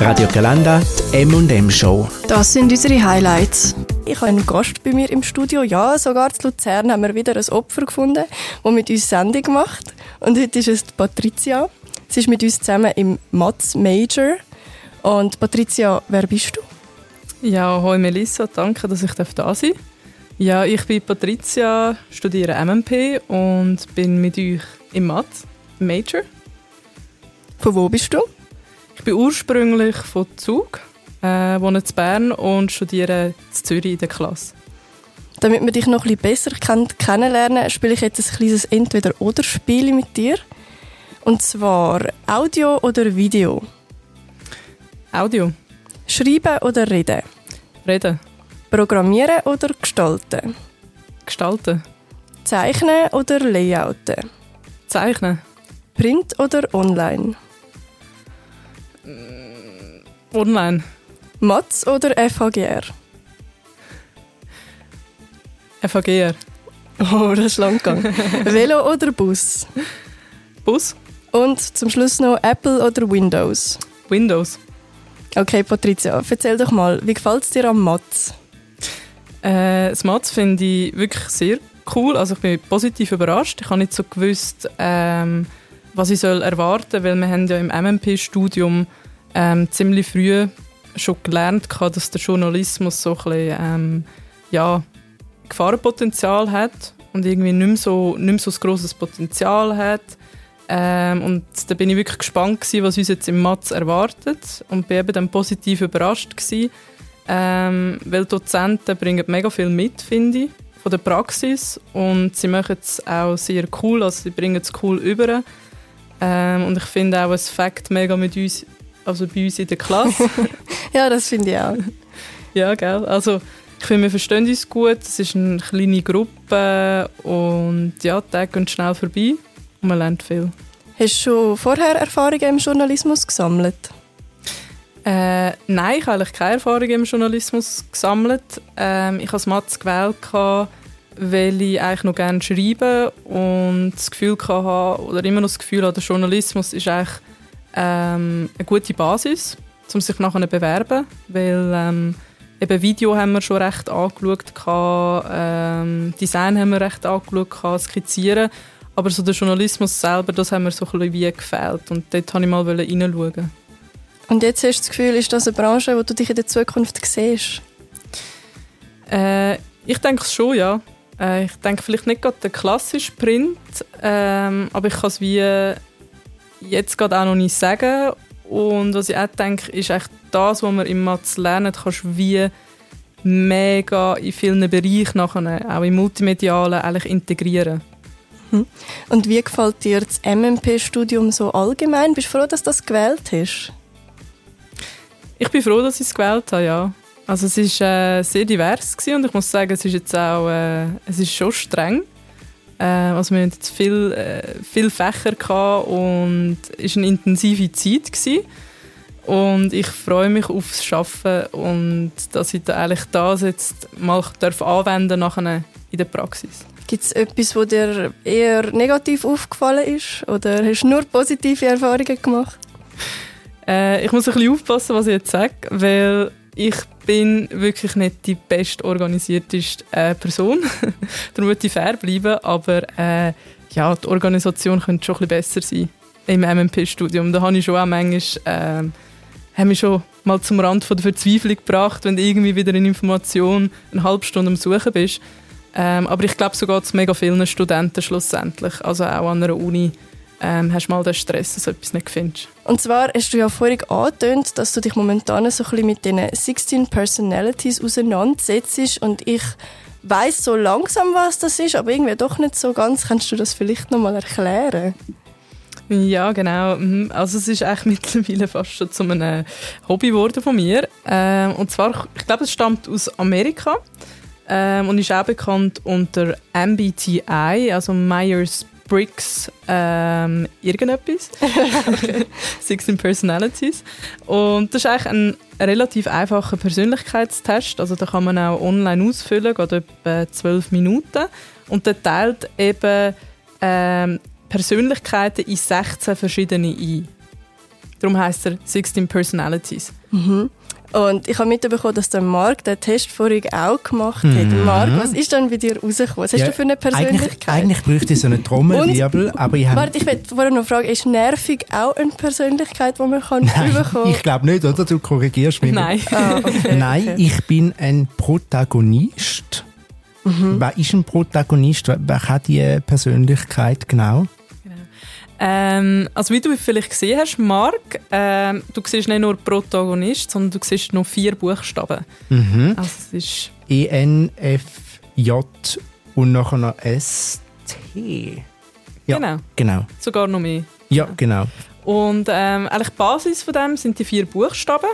Radio Galanda, die M&M Show. Das sind unsere Highlights. Ich habe einen Gast bei mir im Studio. Ja, sogar zu Luzern haben wir wieder ein Opfer gefunden, das mit uns Sendung macht. Und heute ist es Patricia. Sie ist mit uns zusammen im Mats Major. Und Patricia, wer bist du? Ja, hoi Melissa, danke, dass ich da sein darf. Ja, ich bin Patricia, studiere MMP und bin mit euch im Mats Major. Von wo bist du? Ich bin ursprünglich von Zug, äh, wohne in Bern und studiere in Zürich in der Klasse. Damit man dich noch ein bisschen besser kennenlernen spiele ich jetzt ein kleines Entweder-Oder-Spiel mit dir. Und zwar Audio oder Video? Audio. Schreiben oder reden? Reden. Programmieren oder gestalten? Gestalten. Zeichnen oder Layouten? Zeichnen. Print oder online? Online. Matz oder FHGR? FHGR. Oh, das ist lang gegangen. Velo oder Bus? Bus. Und zum Schluss noch Apple oder Windows? Windows. Okay, Patricia, erzähl doch mal, wie gefällt es dir am Matz? Äh, das Matz finde ich wirklich sehr cool. Also ich bin positiv überrascht. Ich habe nicht so gewusst, ähm, was ich soll erwarten soll, weil wir haben ja im MMP-Studium ähm, ziemlich früh schon gelernt, dass der Journalismus so ein bisschen, ähm, ja, Gefahrenpotenzial hat und irgendwie nicht mehr so, nicht mehr so ein grosses Potenzial hat. Ähm, und da bin ich wirklich gespannt gewesen, was uns jetzt im Matz erwartet und bin eben dann positiv überrascht gewesen, ähm, weil Dozenten bringen mega viel mit, finde ich, von der Praxis und sie machen es auch sehr cool, also sie bringen es cool über. Ähm, und ich finde auch, es fängt mega mit uns also bei uns in der Klasse. ja, das finde ich auch. ja, gell. Also ich finde, wir verstehen uns gut. Es ist eine kleine Gruppe und ja, die Tage gehen schnell vorbei und man lernt viel. Hast du schon vorher Erfahrungen im Journalismus gesammelt? Äh, nein, ich habe eigentlich keine Erfahrungen im Journalismus gesammelt. Ähm, ich habe das Matz gewählt, weil ich eigentlich noch gerne schreibe und das Gefühl hatte, oder immer noch das Gefühl habe, der Journalismus ist eigentlich ähm, eine gute Basis, um sich nachher zu bewerben, weil ähm, eben Video haben wir schon recht angeschaut, ähm, Design haben wir recht angeschaut, skizzieren, aber so der Journalismus selber, das haben mir so ein bisschen wie gefehlt und dort wollte ich mal reinschauen. Und jetzt hast du das Gefühl, ist das eine Branche, wo du dich in der Zukunft siehst? Äh, ich denke es schon, ja. Äh, ich denke vielleicht nicht gerade der klassische Print, ähm, aber ich kann es wie jetzt gerade auch noch nicht sagen. Und was ich auch denke, ist echt das, was man im Matz lernen kannst wie mega in vielen Bereichen nachher, auch im Multimedialen, eigentlich integrieren. Mhm. Und wie gefällt dir das MMP-Studium so allgemein? Bist du froh, dass du das gewählt hast? Ich bin froh, dass ich es gewählt habe, ja. Also es war äh, sehr divers gewesen und ich muss sagen, es ist jetzt auch, äh, es ist schon streng. Äh, also wir hatten jetzt viel, äh, viel Fächer gehabt und es war eine intensive Zeit. Gewesen. Und ich freue mich aufs Arbeiten und dass ich da eigentlich das jetzt mal darf anwenden nachher in der Praxis. Gibt es etwas, was dir eher negativ aufgefallen ist? Oder hast du nur positive Erfahrungen gemacht? Äh, ich muss ein bisschen aufpassen, was ich jetzt sage, weil ich bin wirklich nicht die bestorganisierteste äh, Person. Darum würde ich fair bleiben. Aber äh, ja, die Organisation könnte schon ein bisschen besser sein im MMP-Studium. Da habe ich schon auch manchmal, äh, haben mich schon mal zum Rand von der Verzweiflung gebracht, wenn du irgendwie wieder eine Information eine halbe Stunde am Suchen bist. Ähm, aber ich glaube, so geht es mega vielen Studenten schlussendlich. Also auch an einer Uni ähm, hast du mal den Stress, dass du etwas nicht findest. Und zwar hast du ja vorhin angetönt, dass du dich momentan so ein bisschen mit den 16 Personalities auseinandersetzt und ich weiß so langsam, was das ist, aber irgendwie doch nicht so ganz. Kannst du das vielleicht noch mal erklären? Ja, genau. Mhm. Also es ist eigentlich mittlerweile fast schon zu einem Hobby geworden von mir. Ähm, und zwar, ich glaube, es stammt aus Amerika ähm, und ist auch bekannt unter MBTI, also Myers Bricks ähm, irgendetwas. 16 Personalities. Und das ist eigentlich ein relativ einfacher Persönlichkeitstest. Also da kann man auch online ausfüllen, geht etwa 12 Minuten. Und der teilt eben ähm, Persönlichkeiten in 16 verschiedene ein. Darum heißt er 16 Personalities. Mhm. Und ich habe mitbekommen, dass der Marc den Test vorhin auch gemacht hat. Mhm. Marc, was ist denn bei dir rausgekommen? Was hast ja, du für eine Persönlichkeit? Eigentlich, eigentlich bräuchte ich so einen Trommelwirbel, aber ich habe... Warte, ich will vorher noch fragen, ist nervig auch eine Persönlichkeit, die man kann Nein, bekommen ich glaube nicht, oder? Du korrigierst mich. Nein. Ah, okay, Nein, okay. ich bin ein Protagonist. Mhm. Wer ist ein Protagonist? Wer hat die Persönlichkeit genau? Ähm, also wie du vielleicht gesehen hast, Marc, ähm, du siehst nicht nur Protagonist, sondern du siehst noch vier Buchstaben. Mhm. Also es ist E, N, F, J und nachher noch S, T. Ja, genau. genau. Sogar noch mehr. Ja, genau. Und ähm, eigentlich die Basis von dem sind die vier Buchstaben.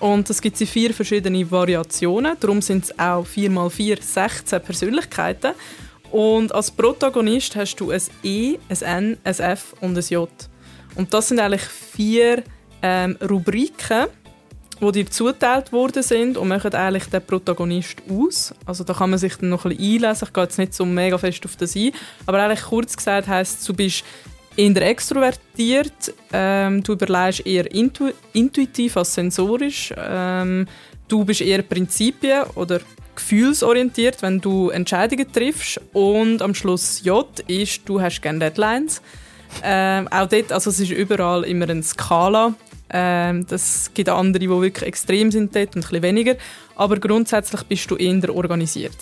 Und es gibt in vier verschiedene Variationen. Darum sind es auch 4 x 4, 16 Persönlichkeiten. Und als Protagonist hast du ein E, ein N, ein F und ein J. Und das sind eigentlich vier ähm, Rubriken, die dir zugeteilt worden sind und machen eigentlich den Protagonist aus. Also da kann man sich dann noch ein bisschen einlesen. Ich gehe jetzt nicht so mega fest auf das ein. Aber eigentlich kurz gesagt heisst du bist eher extrovertiert, ähm, du überlegst eher intu intuitiv als sensorisch, ähm, du bist eher Prinzipien oder gefühlsorientiert, wenn du Entscheidungen triffst. Und am Schluss J ist, du hast gerne Deadlines. Ähm, auch dort, also es ist überall immer eine Skala. Ähm, das gibt andere, die wirklich extrem sind dort und ein bisschen weniger. Aber grundsätzlich bist du eher organisiert.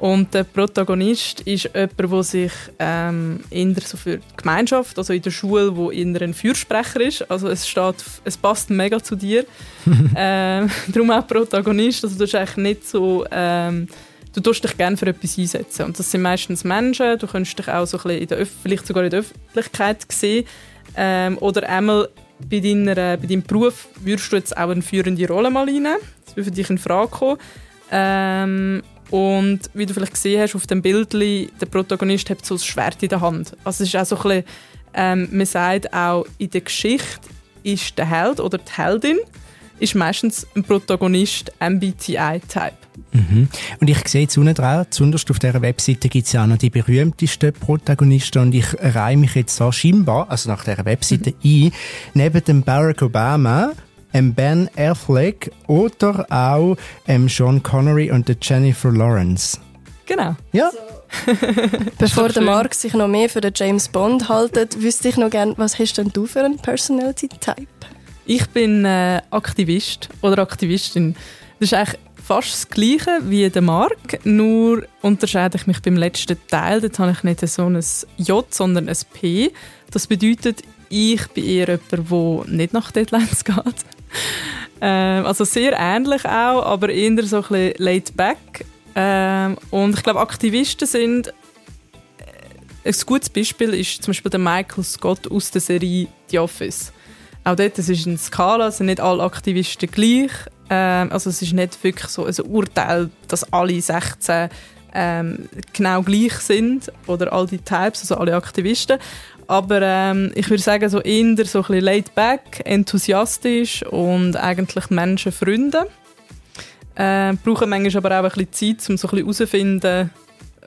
Und der Protagonist ist jemand, der sich ähm, eher so für die Gemeinschaft, also in der Schule, wo eher ein Fürsprecher ist. Also es steht, es passt mega zu dir. ähm, darum auch Protagonist. Also du bist eigentlich nicht so, ähm, du tust dich gerne für etwas einsetzen. Und das sind meistens Menschen. Du kannst dich auch so ein bisschen in der vielleicht sogar in der Öffentlichkeit sehen. Ähm, oder einmal bei, deiner, bei deinem Beruf würdest du jetzt auch eine führende Rolle mal rein. Das würde für dich in Frage kommen. Ähm, und wie du vielleicht gesehen hast auf dem Bild, der Protagonist hat so ein Schwert in der Hand. Also es ist auch so ein bisschen, ähm, man sagt auch, in der Geschichte ist der Held oder die Heldin ist meistens ein Protagonist MBTI-Type. Mhm. Und ich sehe jetzt unten dran, zunderst auf dieser Webseite gibt es ja auch noch die berühmtesten Protagonisten und ich reihe mich jetzt so scheinbar, also nach dieser Webseite mhm. ein, neben dem Barack Obama Ben Affleck oder auch ähm, Sean Connery und Jennifer Lawrence. Genau. Ja. Bevor der Mark sich noch mehr für den James Bond haltet, wüsste ich noch gerne, was hast denn du für einen Personality Type? Ich bin äh, Aktivist oder Aktivistin. Das ist eigentlich fast das Gleiche wie der Mark, nur unterscheide ich mich beim letzten Teil. Dort habe ich nicht so ein J, sondern ein P. Das bedeutet, ich bin eher jemand, der nicht nach Deadlines geht. Ähm, also sehr ähnlich auch, aber eher so ein bisschen laid back. Ähm, und ich glaube, Aktivisten sind äh, ein gutes Beispiel ist zum Beispiel der Michael Scott aus der Serie The Office. Auch dort, es ist eine Skala, sind nicht alle Aktivisten gleich. Ähm, also es ist nicht wirklich so ein Urteil, dass alle 16 ähm, genau gleich sind oder all die Types, also alle Aktivisten. Aber ähm, ich würde sagen, so eher so ein bisschen laid back, enthusiastisch und eigentlich Menschenfreunde. Äh, brauchen manchmal aber auch ein bisschen Zeit, um so ein bisschen herauszufinden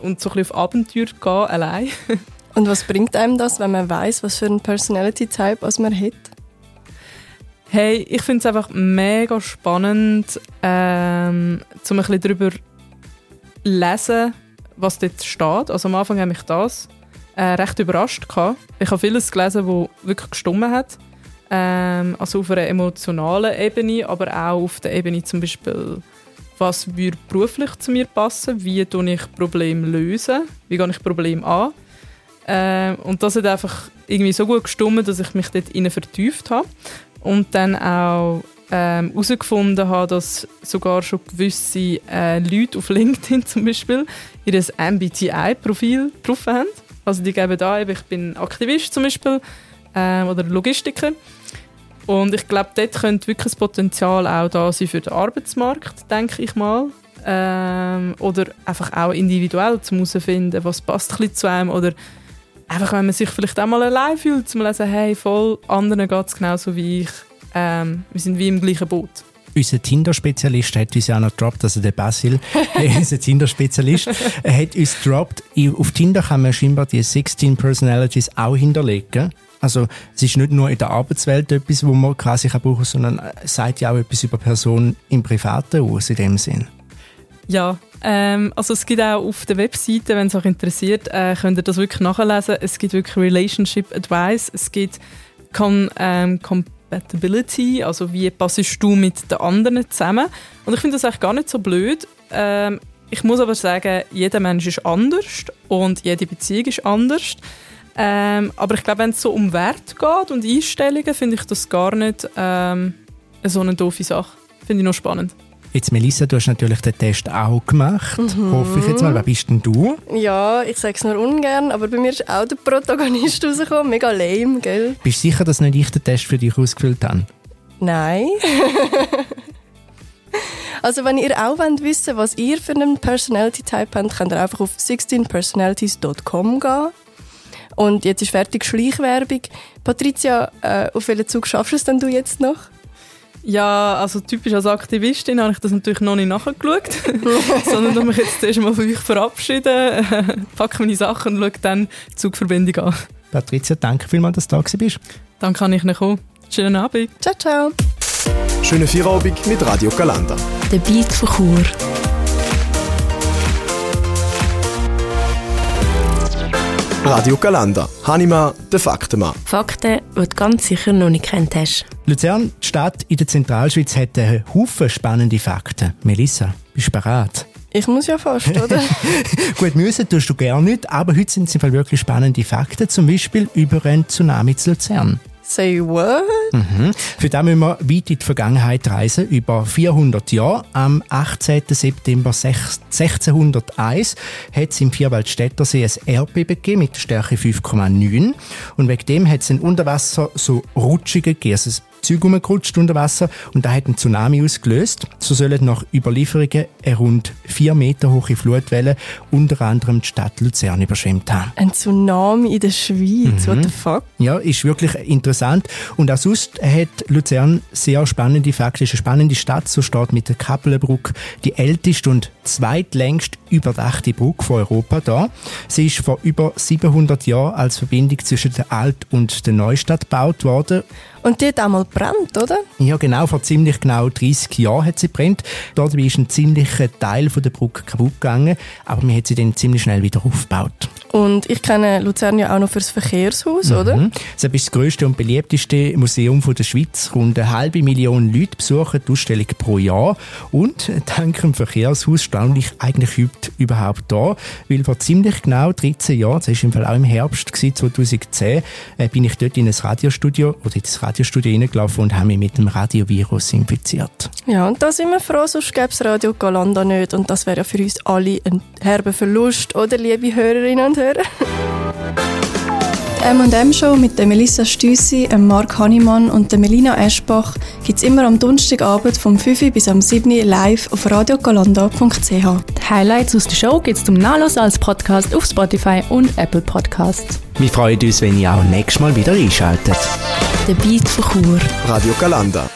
und so ein bisschen auf Abenteuer zu gehen, allein. und was bringt einem das, wenn man weiß, was für ein Personality-Type man hat? Hey, ich finde es einfach mega spannend, ähm, um ein bisschen darüber lesen, was dort steht. Also am Anfang habe ich das äh, recht überrascht. Gehabt. Ich habe vieles gelesen, wo wirklich gestummen hat. Ähm, also auf einer emotionalen Ebene, aber auch auf der Ebene zum Beispiel, was würde beruflich zu mir passen, wie löse ich Probleme lösen, wie gehe ich Probleme an. Ähm, und das hat einfach irgendwie so gut gestummen, dass ich mich dort innen vertieft habe und dann auch ähm, herausgefunden habe, dass sogar schon gewisse äh, Leute auf LinkedIn zum Beispiel ihr MBTI-Profil drauf haben. Also die geben da, ich bin Aktivist zum Beispiel ähm, oder Logistiker. Und ich glaube, dort könnte wirklich das Potenzial auch da sein für den Arbeitsmarkt, denke ich mal. Ähm, oder einfach auch individuell zu herausfinden, was passt ein zu einem. Oder einfach, wenn man sich vielleicht auch mal allein fühlt, zu lesen, hey, voll, anderen geht es genauso wie ich. Ähm, wir sind wie im gleichen Boot. Unser Tinder-Spezialist hat uns ja auch noch gedroppt, also der Basil, unser Tinder-Spezialist, hat uns gedroppt, auf Tinder kann man scheinbar die 16 Personalities auch hinterlegen. Also es ist nicht nur in der Arbeitswelt etwas, wo man quasi kann brauchen, sondern es sagt ja auch etwas über Personen im Privaten aus, in dem Sinn. Ja, ähm, also es gibt auch auf der Webseite, wenn es euch interessiert, äh, könnt ihr das wirklich nachlesen. Es gibt wirklich Relationship Advice, es gibt Con ähm, Compatibility, also wie passest du mit den anderen zusammen. Und ich finde das eigentlich gar nicht so blöd. Ähm, ich muss aber sagen, jeder Mensch ist anders und jede Beziehung ist anders. Ähm, aber ich glaube, wenn es so um Wert geht und Einstellungen, finde ich das gar nicht ähm, so eine doofe Sache. Finde ich noch spannend. Jetzt, Melissa, du hast natürlich den Test auch gemacht. Mhm. Hoffe ich jetzt mal. Wer bist denn du? Ja, ich sage es nur ungern, aber bei mir ist auch der Protagonist rausgekommen. Mega lame, gell? Bist du sicher, dass nicht ich den Test für dich ausgefüllt habe? Nein. also, wenn ihr auch wollt wissen was ihr für einen Personality-Type habt, könnt ihr einfach auf 16personalities.com gehen. Und jetzt ist fertig Schleichwerbung. Patricia, äh, auf welchen Zug schaffst du es denn du jetzt noch? Ja, also typisch als Aktivistin habe ich das natürlich noch nicht nachgeschaut, sondern ich mich jetzt zuerst mal von euch verabschieden, packe meine Sachen und schaue dann die Zugverbindung an. Patricia, danke vielmals, dass du da bist. Dann kann ich nicht kommen. Schönen Abend. Ciao, ciao. Schöne Feierabend mit Radio Galanda. Der Beat von Chur. Radio Galanda. Hanima, der Faktenmann. Fakten, die du ganz sicher noch nicht kennt hast. Luzern, die Stadt in der Zentralschweiz, hat einen Haufen spannende Fakten. Melissa, bist du bereit? Ich muss ja fast, oder? Gut, müssen tust du gar nicht, aber heute sind es wirklich spannende Fakten, zum Beispiel über einen Tsunami zu Luzern. Say what? Mhm. Für das müssen wir weit in die Vergangenheit reisen. Über 400 Jahre. Am 18. September 1601 hat es im Vierwaldstättersee ein Erdbeben gegeben mit Stärke 5,9. Und wegen dem hat es ein Unterwasser so Rutschige gegeben. Also Zeug rumgerutscht unter Wasser und da hat ein Tsunami ausgelöst. So sollen nach Überlieferungen eine rund vier Meter hohe Fluitwelle unter anderem die Stadt Luzern überschwemmt haben. Ein Tsunami in der Schweiz, mhm. what the fuck? Ja, ist wirklich interessant. Und auch sonst hat Luzern sehr spannende Fakten. Es ist eine spannende Stadt, so steht mit der Kappelenbrücke die älteste und zweitlängst überdachte Brücke von Europa da. Sie ist vor über 700 Jahren als Verbindung zwischen der Alt- und der Neustadt gebaut worden. Und die hat einmal brennt, oder? Ja, genau. Vor ziemlich genau 30 Jahren hat sie brennt. Dort ist ein ziemlicher Teil von der Brücke kaputt gegangen, aber man hat sie dann ziemlich schnell wieder aufgebaut. Und ich kenne Luzern ja auch noch fürs Verkehrshaus, mhm. oder? Das ist das grösste und beliebteste Museum der Schweiz. Rund eine halbe Million Leute besuchen die Ausstellung pro Jahr. Und dank dem Verkehrshaus stand ich eigentlich heute überhaupt da, weil vor ziemlich genau 13 Jahren, das war im Fall auch im Herbst 2010, äh, bin ich dort in ein Radiostudio oder in das Radiostudio reingelaufen und habe mich mit dem Radiovirus infiziert. Ja, und da sind wir froh, sonst gäbe es Radio Galanda nicht. Und das wäre ja für uns alle ein herber Verlust, oder, liebe Hörerinnen und Hörer? M&M Show mit der Melissa Stüssi, Mark Hannemann und der Melina Eschbach gibt es immer am Donnerstagabend vom 5 bis am 7 live auf radiogalanda.ch. Die Highlights aus der Show gibt es zum Nachlesen als Podcast auf Spotify und Apple Podcasts. Wir freuen uns, wenn ihr auch nächstes Mal wieder einschaltet. Der Beat von Chur. Radio Galanda.